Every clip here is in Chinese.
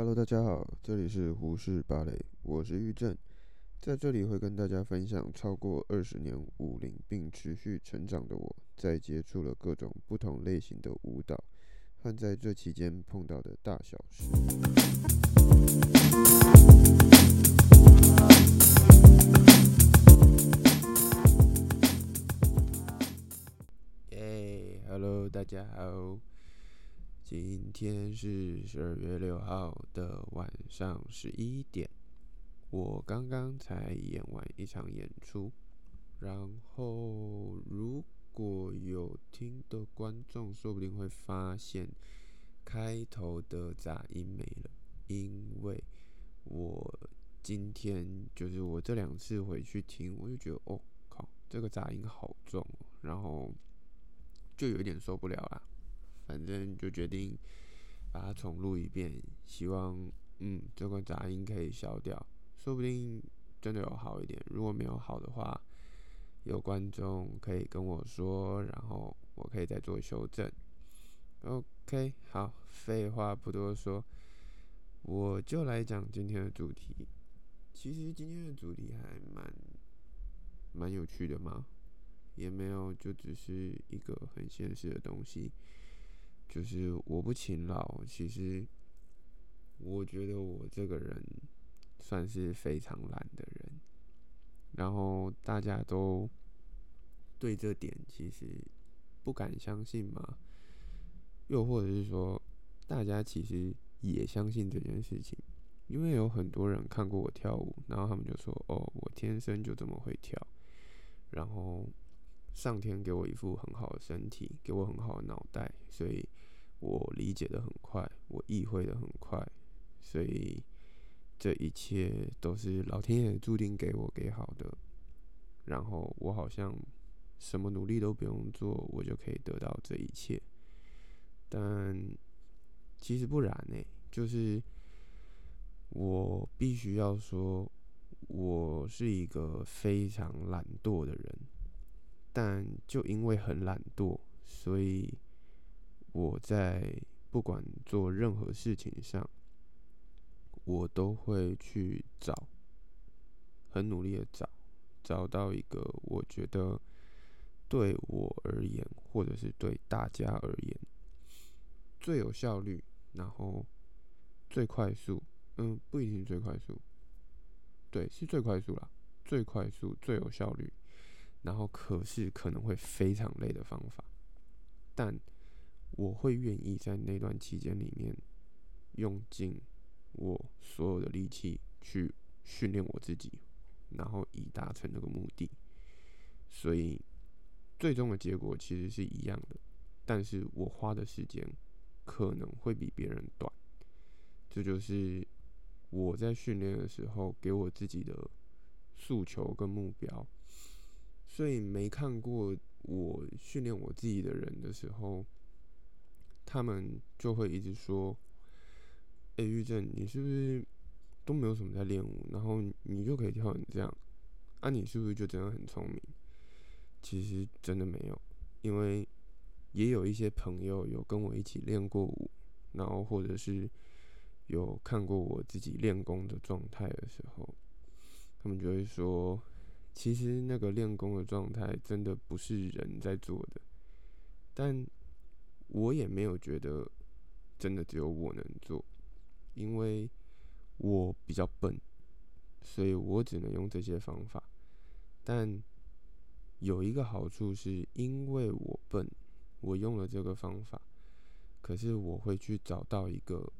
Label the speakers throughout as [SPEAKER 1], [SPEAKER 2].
[SPEAKER 1] Hello，大家好，这里是胡适芭蕾，我是玉正，在这里会跟大家分享超过二十年舞龄并持续成长的我，在接触了各种不同类型的舞蹈和在这期间碰到的大小事。耶，Hello，大家好。今天是十二月六号的晚上十一点，我刚刚才演完一场演出，然后如果有听的观众，说不定会发现开头的杂音没了，因为我今天就是我这两次回去听，我就觉得哦靠，这个杂音好重，然后就有点受不了啦。反正就决定把它重录一遍，希望嗯这个杂音可以消掉，说不定真的有好一点。如果没有好的话，有观众可以跟我说，然后我可以再做修正。OK，好，废话不多说，我就来讲今天的主题。其实今天的主题还蛮蛮有趣的嘛，也没有就只是一个很现实的东西。就是我不勤劳，其实我觉得我这个人算是非常懒的人，然后大家都对这点其实不敢相信嘛，又或者是说大家其实也相信这件事情，因为有很多人看过我跳舞，然后他们就说：“哦，我天生就这么会跳。”然后。上天给我一副很好的身体，给我很好的脑袋，所以我理解的很快，我意会的很快，所以这一切都是老天爷注定给我给好的。然后我好像什么努力都不用做，我就可以得到这一切。但其实不然呢，就是我必须要说，我是一个非常懒惰的人。但就因为很懒惰，所以我在不管做任何事情上，我都会去找，很努力的找，找到一个我觉得对我而言，或者是对大家而言最有效率，然后最快速，嗯，不一定最快速，对，是最快速啦，最快速，最有效率。然后，可是可能会非常累的方法，但我会愿意在那段期间里面用尽我所有的力气去训练我自己，然后以达成那个目的。所以，最终的结果其实是一样的，但是我花的时间可能会比别人短。这就是我在训练的时候给我自己的诉求跟目标。所以没看过我训练我自己的人的时候，他们就会一直说：“哎、欸，玉正，你是不是都没有什么在练舞，然后你就可以跳成这样？啊，你是不是就真的很聪明？”其实真的没有，因为也有一些朋友有跟我一起练过舞，然后或者是有看过我自己练功的状态的时候，他们就会说。其实那个练功的状态真的不是人在做的，但我也没有觉得真的只有我能做，因为我比较笨，所以我只能用这些方法。但有一个好处是，因为我笨，我用了这个方法，可是我会去找到一个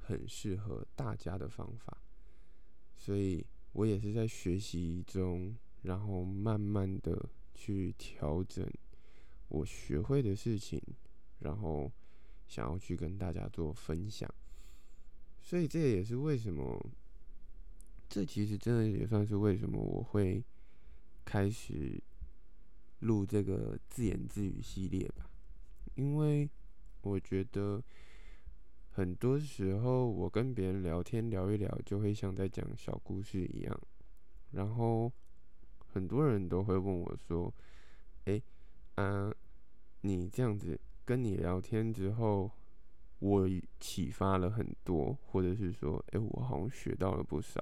[SPEAKER 1] 很适合大家的方法，所以我也是在学习中。然后慢慢的去调整我学会的事情，然后想要去跟大家做分享，所以这也是为什么，这其实真的也算是为什么我会开始录这个自言自语系列吧，因为我觉得很多时候我跟别人聊天聊一聊，就会像在讲小故事一样，然后。很多人都会问我说：“诶，啊，你这样子跟你聊天之后，我启发了很多，或者是说，哎、我好像学到了不少，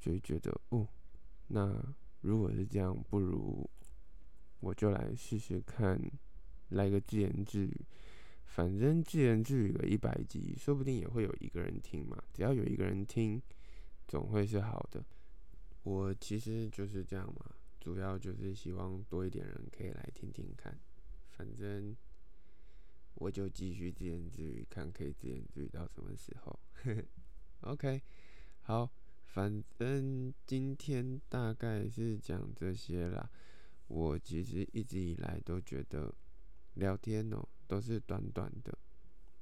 [SPEAKER 1] 就会觉得，哦，那如果是这样，不如我就来试试看，来个自言自语，反正自言自语个一百集，说不定也会有一个人听嘛，只要有一个人听，总会是好的。我其实就是这样嘛，主要就是希望多一点人可以来听听看，反正。我就继续自言自语，看可以自言自语到什么时候。OK，好，反正今天大概是讲这些啦。我其实一直以来都觉得聊天喔都是短短的，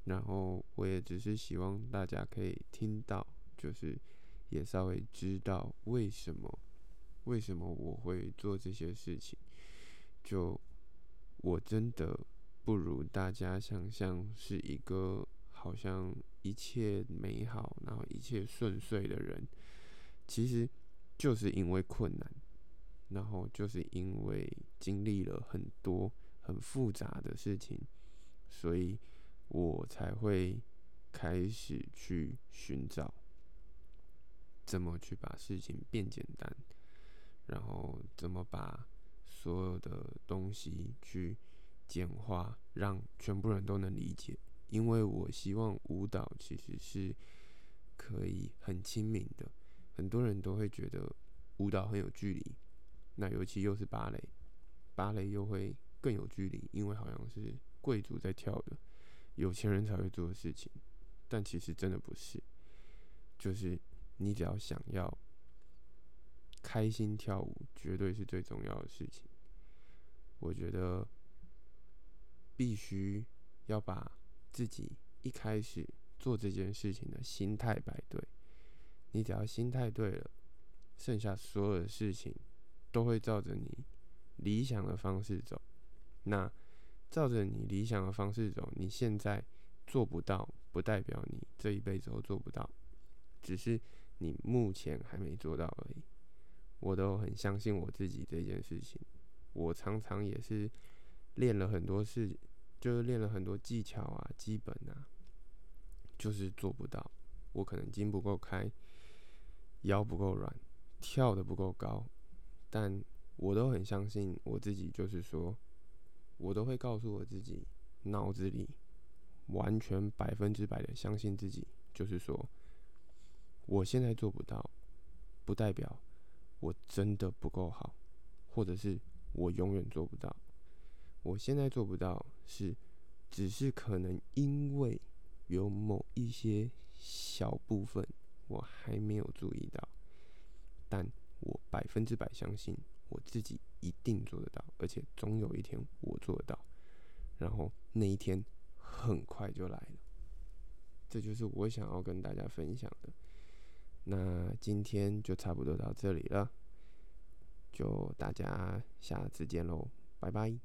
[SPEAKER 1] 然后我也只是希望大家可以听到，就是也稍微知道为什么为什么我会做这些事情。就我真的。不如大家想象是一个好像一切美好，然后一切顺遂的人，其实就是因为困难，然后就是因为经历了很多很复杂的事情，所以我才会开始去寻找怎么去把事情变简单，然后怎么把所有的东西去。简化，让全部人都能理解。因为我希望舞蹈其实是可以很亲民的，很多人都会觉得舞蹈很有距离。那尤其又是芭蕾，芭蕾又会更有距离，因为好像是贵族在跳的，有钱人才会做的事情。但其实真的不是，就是你只要想要开心跳舞，绝对是最重要的事情。我觉得。必须要把自己一开始做这件事情的心态摆对。你只要心态对了，剩下所有的事情都会照着你理想的方式走。那照着你理想的方式走，你现在做不到，不代表你这一辈子都做不到，只是你目前还没做到而已。我都很相信我自己这件事情。我常常也是练了很多事。就是练了很多技巧啊，基本啊，就是做不到。我可能筋不够开，腰不够软，跳得不够高，但我都很相信我自己。就是说，我都会告诉我自己，脑子里完全百分之百的相信自己。就是说，我现在做不到，不代表我真的不够好，或者是我永远做不到。我现在做不到，是只是可能因为有某一些小部分我还没有注意到，但我百分之百相信我自己一定做得到，而且总有一天我做得到，然后那一天很快就来了。这就是我想要跟大家分享的。那今天就差不多到这里了，就大家下次见喽，拜拜。